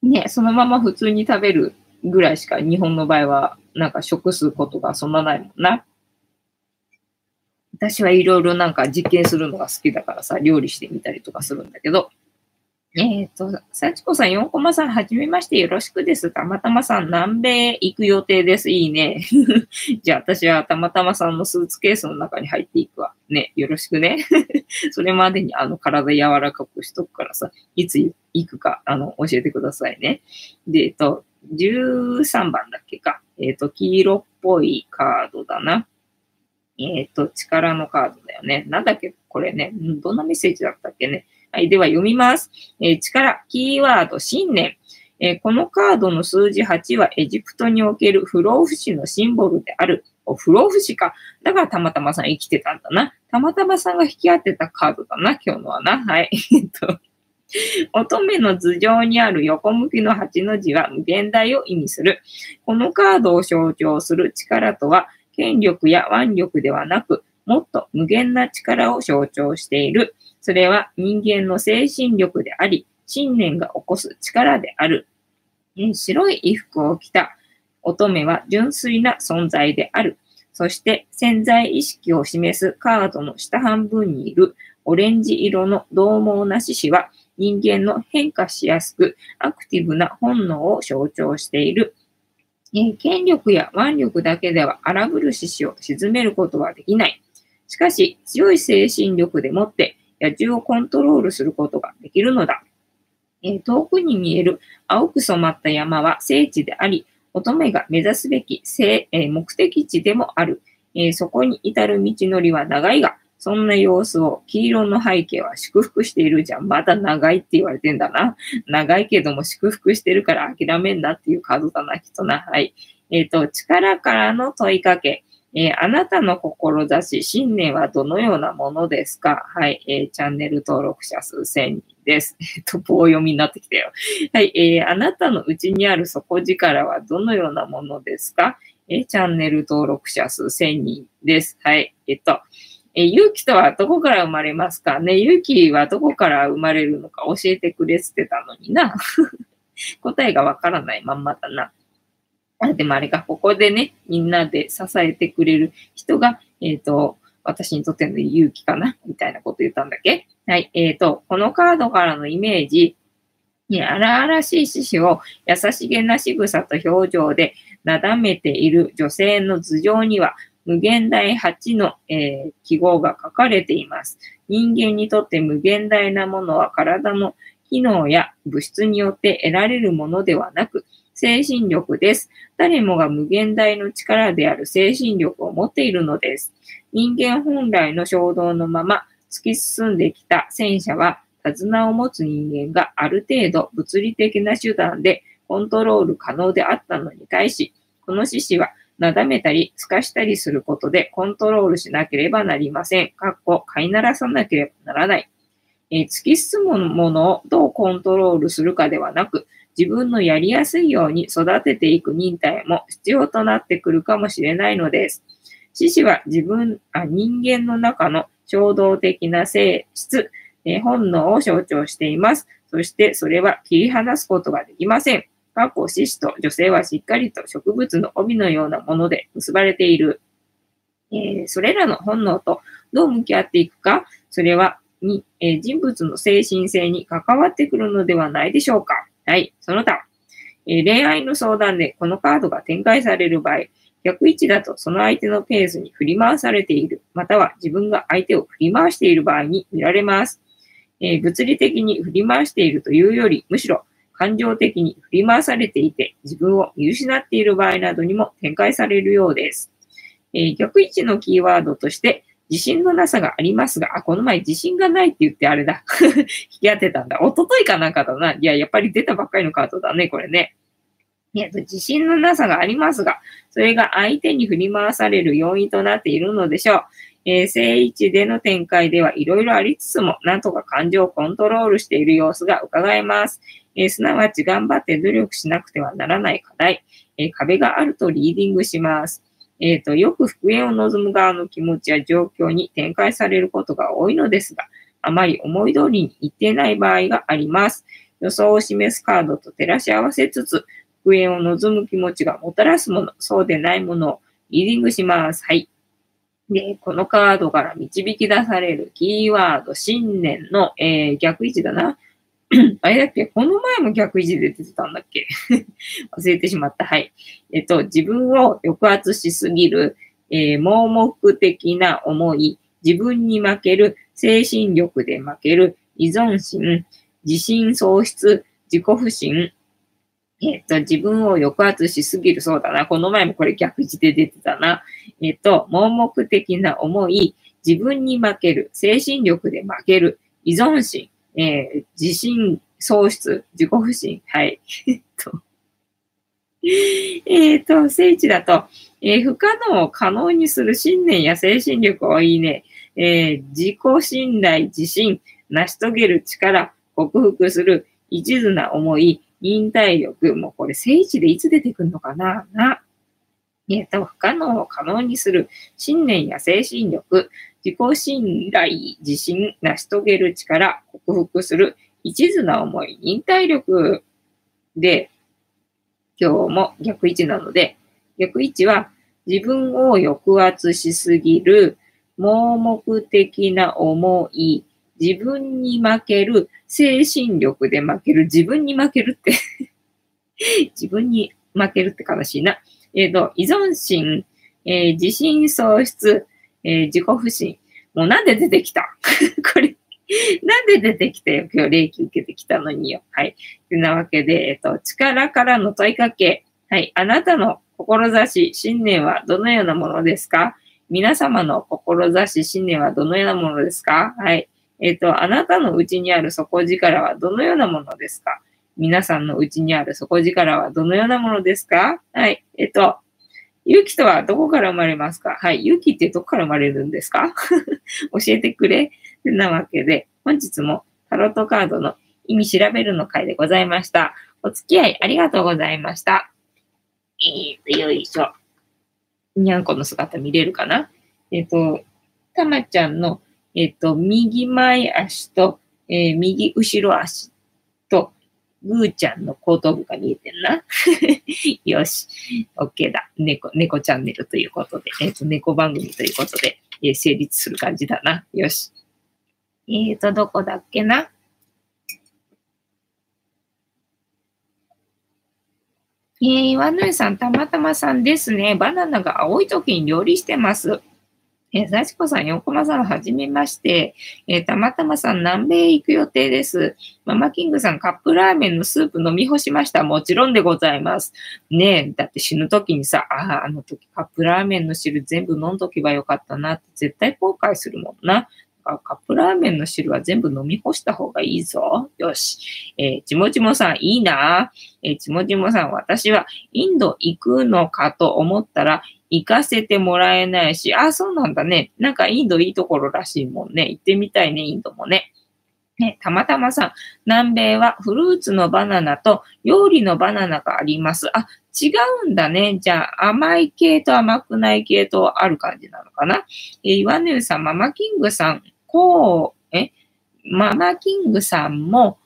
ね、そのまま普通に食べるぐらいしか日本の場合は、なんか食すことがそんなないもんな。私はいろいろなんか実験するのが好きだからさ、料理してみたりとかするんだけど、えっ、ー、と、幸子さん、4コマさん、はじめましてよろしくです。たまたまさん、南米行く予定です。いいね。じゃあ、私はたまたまさんのスーツケースの中に入っていくわ。ね、よろしくね。それまでに、あの、体柔らかくしとくからさ、いつ行くか、あの、教えてくださいね。で、えっ、と、13番だっけか。えっ、と、黄色っぽいカードだな。えっ、ー、と、力のカードだよね。なんだっけ？これね。どんなメッセージだったっけね。はい。では読みます。えー、力、キーワード、信念。えー、このカードの数字8はエジプトにおける不老不死のシンボルである。お不老不死か。だからたまたまさん生きてたんだな。たまたまさんが引き当てたカードだな、今日のはな。はい。えっと。乙女の頭上にある横向きの8の字は無限大を意味する。このカードを象徴する力とは、権力や腕力ではなく、もっと無限な力を象徴している。それは人間の精神力であり、信念が起こす力である。白い衣服を着た乙女は純粋な存在である。そして潜在意識を示すカードの下半分にいるオレンジ色の獰猛な獅子は人間の変化しやすくアクティブな本能を象徴している。権力や腕力だけでは荒ぶる獅子を沈めることはできない。しかし、強い精神力でもって野獣をコントロールすることができるのだ。え遠くに見える青く染まった山は聖地であり、乙女が目指すべきえ目的地でもある、えそこに至る道のりは長いが、そんな様子を黄色の背景は祝福しているじゃん。まだ長いって言われてんだな。長いけども祝福してるから諦めんなっていうカードだな、きっとな。はい。えっ、ー、と、力からの問いかけ。えー、あなたの志、信念はどのようなものですか？はい、えー、チャンネル登録者数1000人です。えっと、棒読みになってきたよ。はい、えー、あなたのうちにある底力はどのようなものですか？えー、チャンネル登録者数1000人です。はい、えっと、え、勇気とはどこから生まれますか？ね勇気はどこから生まれるのか？教えてくれってたのにな。答えがわからないまんまだな。でもあれか、ここでね、みんなで支えてくれる人が、えっ、ー、と、私にとっての勇気かな？みたいなこと言ったんだっけ？はい。えっ、ー、と、このカードからのイメージ、ね、荒々しい獅子を優しげな仕草と表情でなだめている女性の頭上には、無限大8の、えー、記号が書かれています。人間にとって無限大なものは体の機能や物質によって得られるものではなく、精神力です。誰もが無限大の力である精神力を持っているのです。人間本来の衝動のまま突き進んできた戦車は、手綱を持つ人間がある程度物理的な手段でコントロール可能であったのに対し、この獅子はなだめたり、透かしたりすることでコントロールしなければなりません。かっこ、飼いならさなければならない。えー、突き進むものをどうコントロールするかではなく、自分のやりやすいように育てていく忍耐も必要となってくるかもしれないのです。獅子は自分あ、人間の中の衝動的な性質、え本能を象徴しています。そしてそれは切り離すことができません。過去獅子と女性はしっかりと植物の帯のようなもので結ばれている。えー、それらの本能とどう向き合っていくか、それはに、えー、人物の精神性に関わってくるのではないでしょうか。はい。その他、えー、恋愛の相談でこのカードが展開される場合、逆位置だとその相手のペースに振り回されている、または自分が相手を振り回している場合に見られます。えー、物理的に振り回しているというより、むしろ感情的に振り回されていて、自分を見失っている場合などにも展開されるようです。えー、逆位置のキーワードとして、自信のなさがありますが、あ、この前自信がないって言ってあれだ。引き当てたんだ。おとといかなんかだな。いや、やっぱり出たばっかりのカードだね、これね。いや、自信のなさがありますが、それが相手に振り回される要因となっているのでしょう。えー、正位置での展開ではいろいろありつつも、なんとか感情をコントロールしている様子が伺えます。えー、すなわち頑張って努力しなくてはならない課題、えー、壁があるとリーディングします。えっ、ー、と、よく復縁を望む側の気持ちや状況に展開されることが多いのですが、あまり思い通りにいっていない場合があります。予想を示すカードと照らし合わせつつ、復縁を望む気持ちがもたらすもの、そうでないものをリーディングします。はい。で、このカードから導き出されるキーワード、信念の、えー、逆位置だな。あれだっけ？この前も逆位置で出てたんだっけ？忘れてしまった。はい。えっと、自分を抑圧しすぎる、えー、盲目的な思い、自分に負ける、精神力で負ける、依存心、自信喪失、自己不信、えっ、と、自分を抑圧しすぎる、そうだな。この前もこれ逆位置で出てたな。えっ、と、盲目的な思い、自分に負ける、精神力で負ける、依存心、えー、自信喪失、自己不信。はい。え っと、えっと、聖地だと、えー、不可能を可能にする信念や精神力をいいね。えー、自己信頼、自信、成し遂げる力、克服する一途な思い、忍耐力。もうこれ聖地でいつ出てくるのかな？な。えっと、不可能を可能にする信念や精神力、自己信頼、自信、成し遂げる力、克服する一途な思い、忍耐力で、今日も逆位置なので、逆位置は自分を抑圧しすぎる盲目的な思い、自分に負ける、精神力で負ける、自分に負けるって 自分に負けるって悲しいな。えっ、ー、と、依存心、えー、自信喪失、えー、自己不信。もうなんで出てきた？これなんで出てきたよ今日霊気受けてきたのによ。はい。というなわけで、えっ、と、力からの問いかけ。はい。あなたの志、信念はどのようなものですか？皆様の志、信念はどのようなものですか？はい。えっ、と、あなたのうちにある底力はどのようなものですか？皆さんのうちにある底力はどのようなものですか？はい。えっ、と、勇気とはどこから生まれますか？はい。勇気ってどこから生まれるんですか？教えてくれてなわけで、本日もタロットカードの意味調べるの回でございました。お付き合いありがとうございました。えーと、よいしょ。にゃんこの姿見れるかな？えっ、と、たまちゃんの、えっ、と、右前足と、えー、右後ろ足ぐーちゃんの後頭部が見えてんな。よし。OK だ。猫、猫チャンネルということで、えっ、と、猫番組ということで、え成立する感じだな。よし。えっ、と、どこだっけな？えー、岩野さん、たまたまさんですね。バナナが青い時に料理してます。えー、幸子さん、横間さん、はじめまして。えー、たまたまさん、南米行く予定です。ママキングさん、カップラーメンのスープ飲み干しました。もちろんでございます。ねえ、だって死ぬ時にさ、ああ、あの時カップラーメンの汁全部飲んどけばよかったなって絶対後悔するもんな。カップラーメンの汁は全部飲み干した方がいいぞ。よし。えー、ちもちもさん、いいな。えー、ちもちもさん、私はインド行くのかと思ったら、行かせてもらえないし、あ、そうなんだね。なんかインドいいところらしいもんね。行ってみたいね、インドもね。ね、たまたまさん、南米はフルーツのバナナと料理のバナナがあります。あ、違うんだね。じゃあ、甘い系と甘くない系とある感じなのかな。えー、岩根さん、ママキングさん、こう、え、ママキングさんも、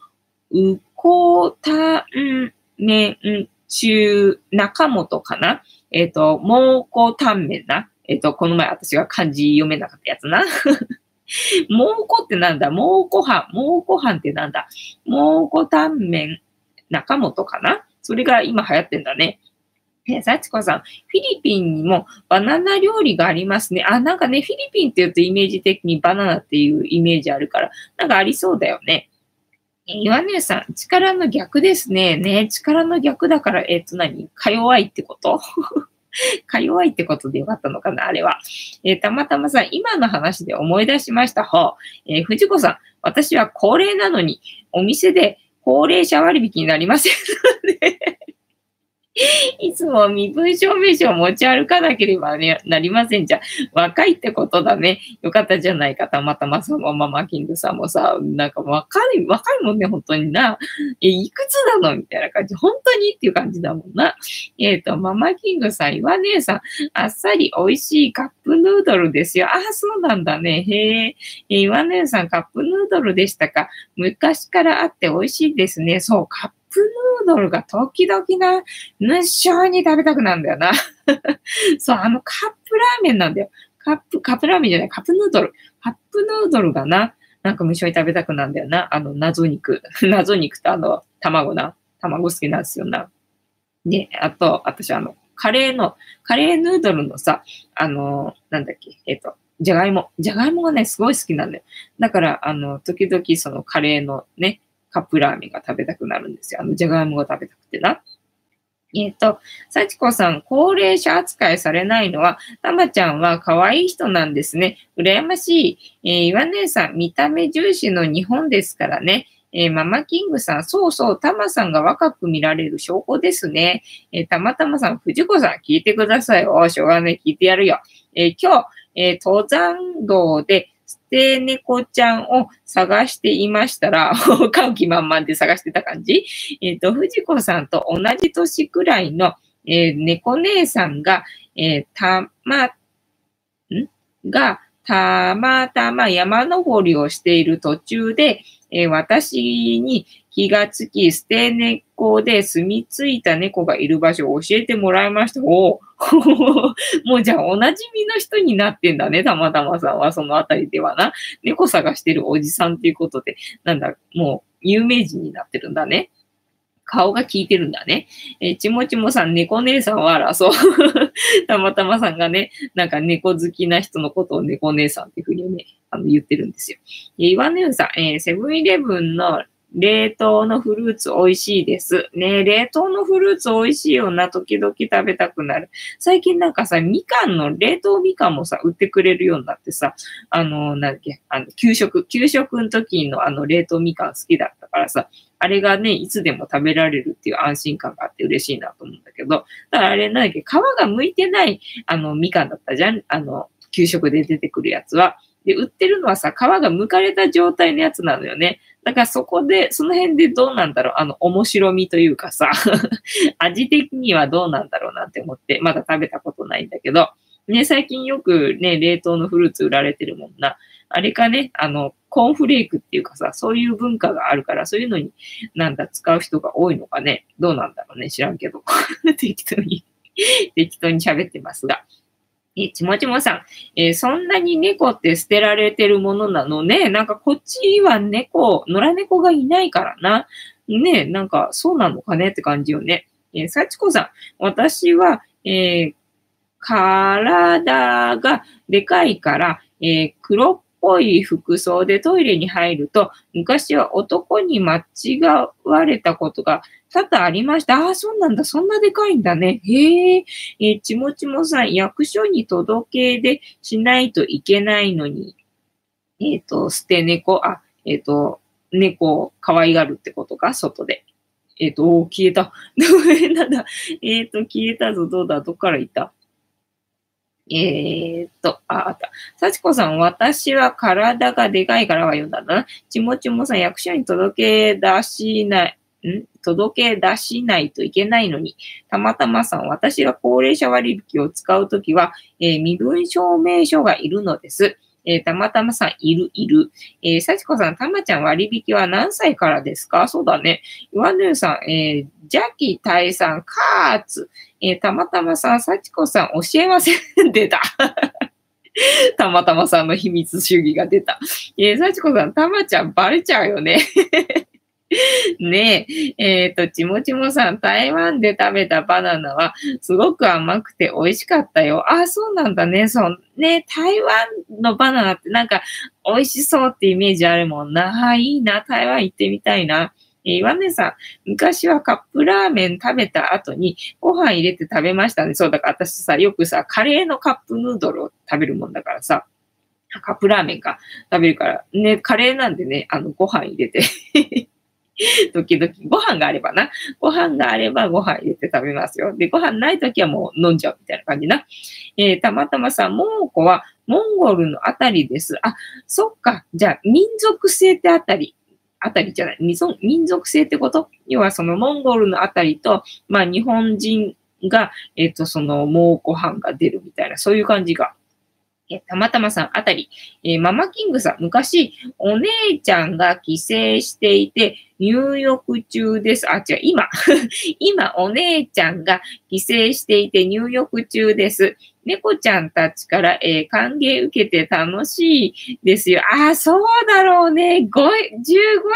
うこたんめん中、中本かな？えっ、ー、と、蒙古タンメンな？えっ、ー、と、この前私が漢字読めなかったやつな。蒙古ってなんだ？蒙古飯。蒙古飯ってなんだ？蒙古タンメン中本かな？それが今流行ってんだね。え幸子さん、フィリピンにもバナナ料理がありますね。あ、なんかね、フィリピンって言うとイメージ的にバナナっていうイメージあるから、なんかありそうだよね。え岩根さん、力の逆ですね。ね、力の逆だから、えっ、ー、と何？か弱いってこと？か弱いってことでよかったのかなあれは。えー、たまたまさん、今の話で思い出しました。ほう。えー、藤子さん、私は高齢なのに、お店で高齢者割引になりませんのでいつも身分証明書を持ち歩かなければ、ね、なりませんじゃ。若いってことだね。よかったじゃないか。たまたまそのママキングさんもさ、なんか若い、若いもんね、本当にな。え、いくつなのみたいな感じ。本当にっていう感じだもんな。えっ、ー、と、ママキングさん、岩姉さん、あっさり美味しいカップヌードルですよ。ああ、そうなんだね。へえ。岩姉さん、カップヌードルでしたか。昔からあって美味しいですね。そう、カッププヌードルが時々な、無性に食べたくなんだよな。そう、あのカップラーメンなんだよ。カップ、カップラーメンじゃない、カップヌードル。カップヌードルがな、なんか無性に食べたくなんだよな。あの、謎肉。謎肉とあの、卵な。卵好きなんですよな。で、あと、私あの、カレーの、カレーヌードルのさ、あの、なんだっけ、えっ、と、じゃがいも。じゃがいもがね、すごい好きなんだよ。だから、あの、時々そのカレーのね、カップラーメンが食べたくなるんですよ。あの、じゃがいもが食べたくてな。えっ、ー、と、幸子さん、高齢者扱いされないのは、たまちゃんは可愛い人なんですね。羨ましい。えー、岩姉さん、見た目重視の日本ですからね。えー、ママキングさん、そうそう、たまさんが若く見られる証拠ですね。えー、たまたまさん、藤子さん、聞いてください。おしょうがね、聞いてやるよ。えー、今日、え、登山道でて猫ちゃんを探していましたら、買う気満々で探してた感じ。えっ、ー、と、藤子さんと同じ年くらいの、えー、猫姉さんが、えー、たま、ん？が、たまたま山登りをしている途中で、えー、私に気がつき、捨て猫で住み着いた猫がいる場所を教えてもらいました。お もうじゃあおなじみの人になってんだね、たまたまさんはそのあたりではな。猫探してるおじさんっていうことで、なんだ、もう有名人になってるんだね。顔が効いてるんだね。えー、ちもちもさん、猫姉さんは争う。たまたまさんがね、なんか猫好きな人のことを猫姉さんっていうふうにね、あの言ってるんですよ。えー、岩根さん、えー、セブンイレブンの冷凍のフルーツ美味しいです。ね冷凍のフルーツ美味しいよな。時々食べたくなる。最近なんかさ、みかんの冷凍みかんもさ、売ってくれるようになってさ、あの、なんだっけ、あの、給食、給食の時のあの冷凍みかん好きだったからさ、あれがね、いつでも食べられるっていう安心感があって嬉しいなと思うんだけど、だからあれなんだっけ、皮が剥いてないあのみかんだったじゃんあの、給食で出てくるやつは。で、売ってるのはさ、皮が剥かれた状態のやつなのよね。だからそこで、その辺でどうなんだろう、あの、面白みというかさ、味的にはどうなんだろうなって思って、まだ食べたことないんだけど、ね、最近よくね、冷凍のフルーツ売られてるもんな。あれかね、あの、コーンフレークっていうかさ、そういう文化があるから、そういうのになんだ、使う人が多いのかね。どうなんだろうね、知らんけど。適当に適当に喋ってますが。え、ちもちもさん、えー、そんなに猫って捨てられてるものなのね。なんかこっちは猫、野良猫がいないからな。ね、なんかそうなのかねって感じよね。えー、幸子さん、私は、えー、体がでかいから、えー、黒っぽい服装でトイレに入ると、昔は男に間違われたことが多々ありました。ああ、そうなんだ。そんなでかいんだね。へえ。え、ちもちもさん、役所に届け出しないといけないのに、えっ、ー、と、捨て猫、あ、えっ、ー、と、猫を可愛がるってことか、外で。えっ、ー、と、消えた。なんだ。えっ、と、消えたぞ。どうだ？どっから行った？えー、っと、あ、あった。幸子さん、私は体がでかいからは読んだんだな。ちもちもさん、役所に届け出しない、ん？届け出しないといけないのに、たまたまさん、私が高齢者割引を使うときは、えー、身分証明書がいるのです。えー、たまたまさん、いる、いる。えー、幸子さん、たまちゃん割引は何歳からですか？そうだね。岩根さん、えー、邪気退散、カーツ。えー、たまたまさん、幸子さん、教えません。出た。たまたまさんの秘密主義が出た。えー、幸子さん、たまちゃん、バレちゃうよね。ねえ、えっ、ー、と、ちもちもさん、台湾で食べたバナナはすごく甘くて美味しかったよ。あ、そうなんだね。そう。ね、台湾のバナナってなんか美味しそうってイメージあるもんな。あ、いいな。台湾行ってみたいな。えー、岩根さん、昔はカップラーメン食べた後にご飯入れて食べましたね。そう、だから私さ、よくさ、カレーのカップヌードルを食べるもんだからさ、カップラーメンか食べるから、ね、カレーなんでね、あの、ご飯入れて 時々、ご飯があればな。ご飯があればご飯入れて食べますよ。で、ご飯ない時はもう飲んじゃうみたいな感じな。えー、たまたまさ、モンコはモンゴルのあたりです。あ、そっか。じゃあ、民族性ってあたり。あたりじゃない。民族性ってこと？要はそのモンゴルのあたりと、まあ日本人が、えっ、ー、と、その蒙古藩が出るみたいな、そういう感じがたまたまさんあたり、えー、ママキングさん、昔、お姉ちゃんが帰省していて、入浴中です。あ、違う、今、今、お姉ちゃんが帰省していて入浴中です。猫ちゃんたちから、えー、歓迎受けて楽しいですよ。ああ、そうだろうね。5、15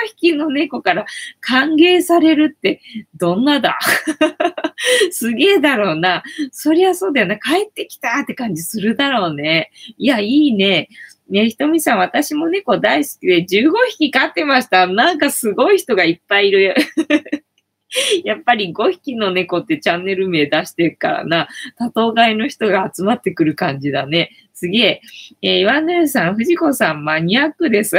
匹の猫から歓迎されるって、どんなだ？すげえだろうな。そりゃそうだよな。帰ってきたって感じするだろうね。いや、いいね。ね、ひとみさん、私も猫大好きで15匹飼ってました。なんかすごい人がいっぱいいる。やっぱり5匹の猫ってチャンネル名出してるからな、多頭飼いの人が集まってくる感じだね。すげえ。えー、岩根さん、藤子さん、マニアックです。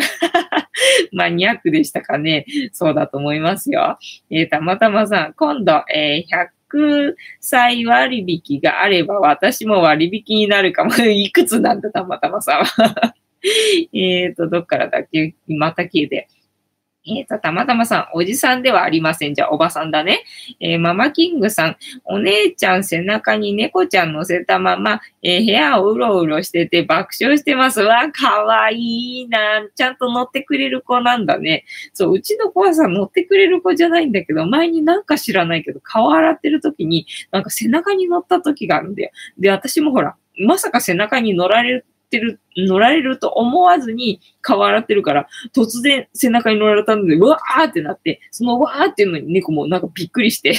マニアックでしたかね。そうだと思いますよ。えー、たまたまさん、今度、えー、100歳割引があれば私も割引になるかも。いくつなんだ、たまたまさん。えっと、どっからだっけ？また消えて。えっ、と、たまたまさん、おじさんではありません。じゃあ、おばさんだね。えー、ママキングさん、お姉ちゃん背中に猫ちゃん乗せたまま、えー、部屋をうろうろしてて爆笑してます。わ、かわいいな。ちゃんと乗ってくれる子なんだね。そう、うちの子はさ、乗ってくれる子じゃないんだけど、前になんか知らないけど、顔洗ってる時に、なんか背中に乗った時があるんだよ。で、私もほら、まさか背中に乗られるってる、乗られると思わずに顔洗ってるから、突然背中に乗られたので、うわーってなって、そのわーっていうのに猫もなんかびっくりして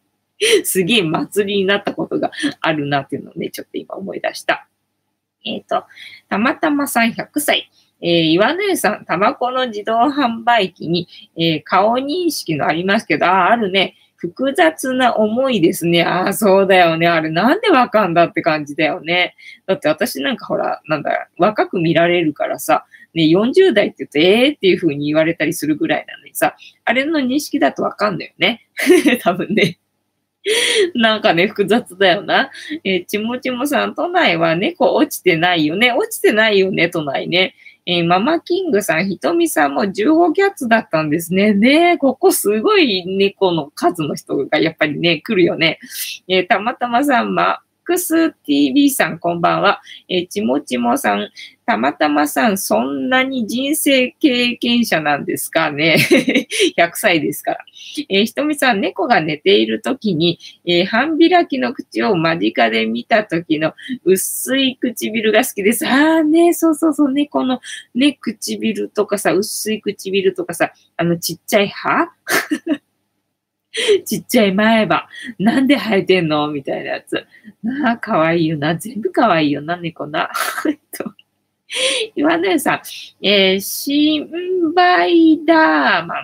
すげえ祭りになったことがあるなっていうのをね、ちょっと今思い出した。えっ、ー、と、たまたまさん100歳。えー、岩根さん、タバコの自動販売機に、えー、顔認識のありますけど、ああ、あるね。複雑な思いですね。ああ、そうだよね。あれなんでわかんだって感じだよね。だって私なんかほら、なんだ、若く見られるからさ、ね、40代って言うと、ええー、っていう風に言われたりするぐらいなのにさ、あれの認識だとわかんだよね。多分ね。なんかね、複雑だよな。えー、ちもちもさん、都内は猫落ちてないよね。落ちてないよね、都内ね。えー、ママキングさん、ひとみさんも15キャッツだったんですね。ねここすごい猫の数の人がやっぱりね、来るよね。えー、たまたまさん、ま、クス TV さん、こんばんは。えー、ちもちもさん、たまたまさん、そんなに人生経験者なんですかね。100歳ですから。えー、ひとみさん、猫が寝ているときに、えー、半開きの口を間近で見たときの薄い唇が好きです。ああね、そうそうそう、猫のね、唇とかさ、薄い唇とかさ、あのちっちゃい歯？ちっちゃい前歯。なんで生えてんの？みたいなやつ。なあ、かわいいよな。全部かわいいよな、猫な。え っと、岩根さん、えー、シンバイダーマン。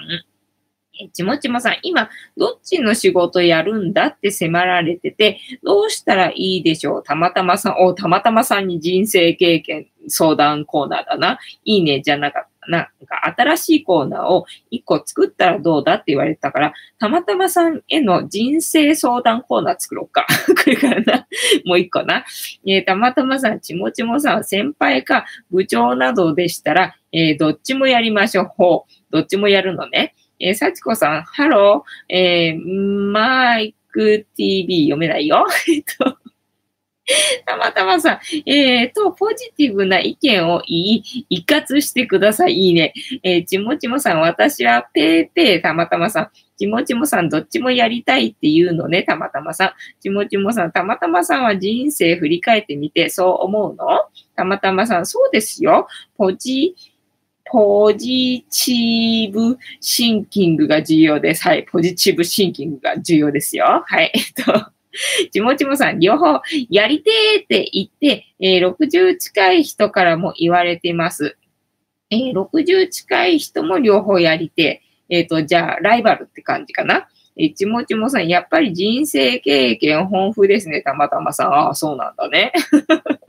ちもちもさん、今、どっちの仕事やるんだって迫られてて、どうしたらいいでしょう？たまたまさん、お、たまたまさんに人生経験相談コーナーだな。いいね、じゃなかった。なんか新しいコーナーを一個作ったらどうだって言われたから、たまたまさんへの人生相談コーナー作ろうか。これからな。もう一個な。えー、たまたまさん、ちもちもさん、先輩か部長などでしたら、えー、どっちもやりましょう。ほう。どっちもやるのね。えー、幸子さん、ハロー、えー、マイク TV 読めないよ。えっと、たまたまさん、えー、と、ポジティブな意見を言い、一括してください。いいね。えー、ちもちもさん、私はペーペー、たまたまさん。ちもちもさん、どっちもやりたいっていうのね、たまたまさん。ちもちもさん、たまたまさんは人生振り返ってみて、そう思うの？たまたまさん、そうですよ。ポジ、ポジチブシンキングが重要です。はい。ポジチブシンキングが重要ですよ。はい。えっと、ちもちもさん、両方やりてーって言って、えー、60近い人からも言われてます。えー、60近い人も両方やりてえっ、ー、と、じゃあ、ライバルって感じかな。えちもちもさん、やっぱり人生経験豊富ですね。たまたまさん。ああ、そうなんだね。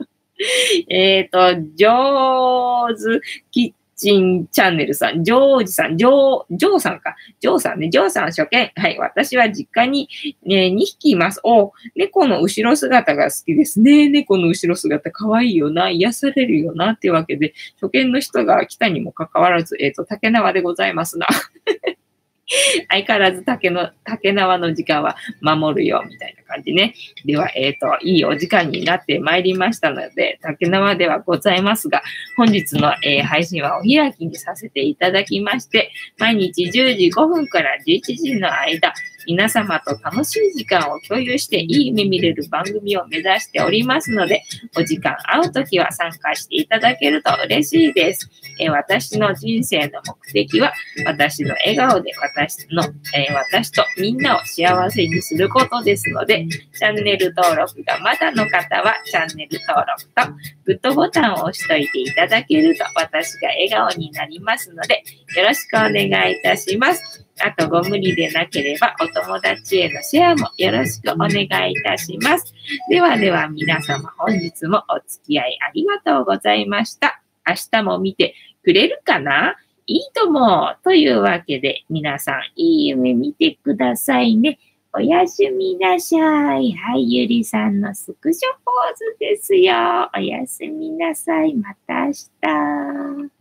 えっと、上手キッチンチャンネルさん、ジョージさん、ジョー、ジョーさんか。ジョーさんね、ジョーさん初見。はい、私は実家に、ね、2匹います。お、猫の後ろ姿が好きですね。猫の後ろ姿可愛いよな、癒されるよな、っていうわけで、初見の人が来たにもかかわらず、えっ、ー、と、竹縄でございますな。相変わらず竹の、竹縄の時間は守るよ、みたいな感じね。では、えっ、ー、と、いいお時間になってまいりましたので、竹縄ではございますが、本日の、えー、配信はお開きにさせていただきまして、毎日10時5分から11時の間、皆様と楽しい時間を共有していい夢見れる番組を目指しておりますので、お時間合うときは参加していただけると嬉しいです。え私の人生の目的は、私の笑顔で私の、え私とみんなを幸せにすることですので、チャンネル登録がまだの方は、チャンネル登録とグッドボタンを押しといていただけると、私が笑顔になりますので、よろしくお願いいたします。あとご無理でなければお友達へのシェアもよろしくお願いいたします。ではでは皆様本日もお付き合いありがとうございました。明日も見てくれるかな？いいとも。というわけで皆さんいい夢見てくださいね。おやすみなさい。はい、ゆりさんのスクショポーズですよ。おやすみなさい。また明日。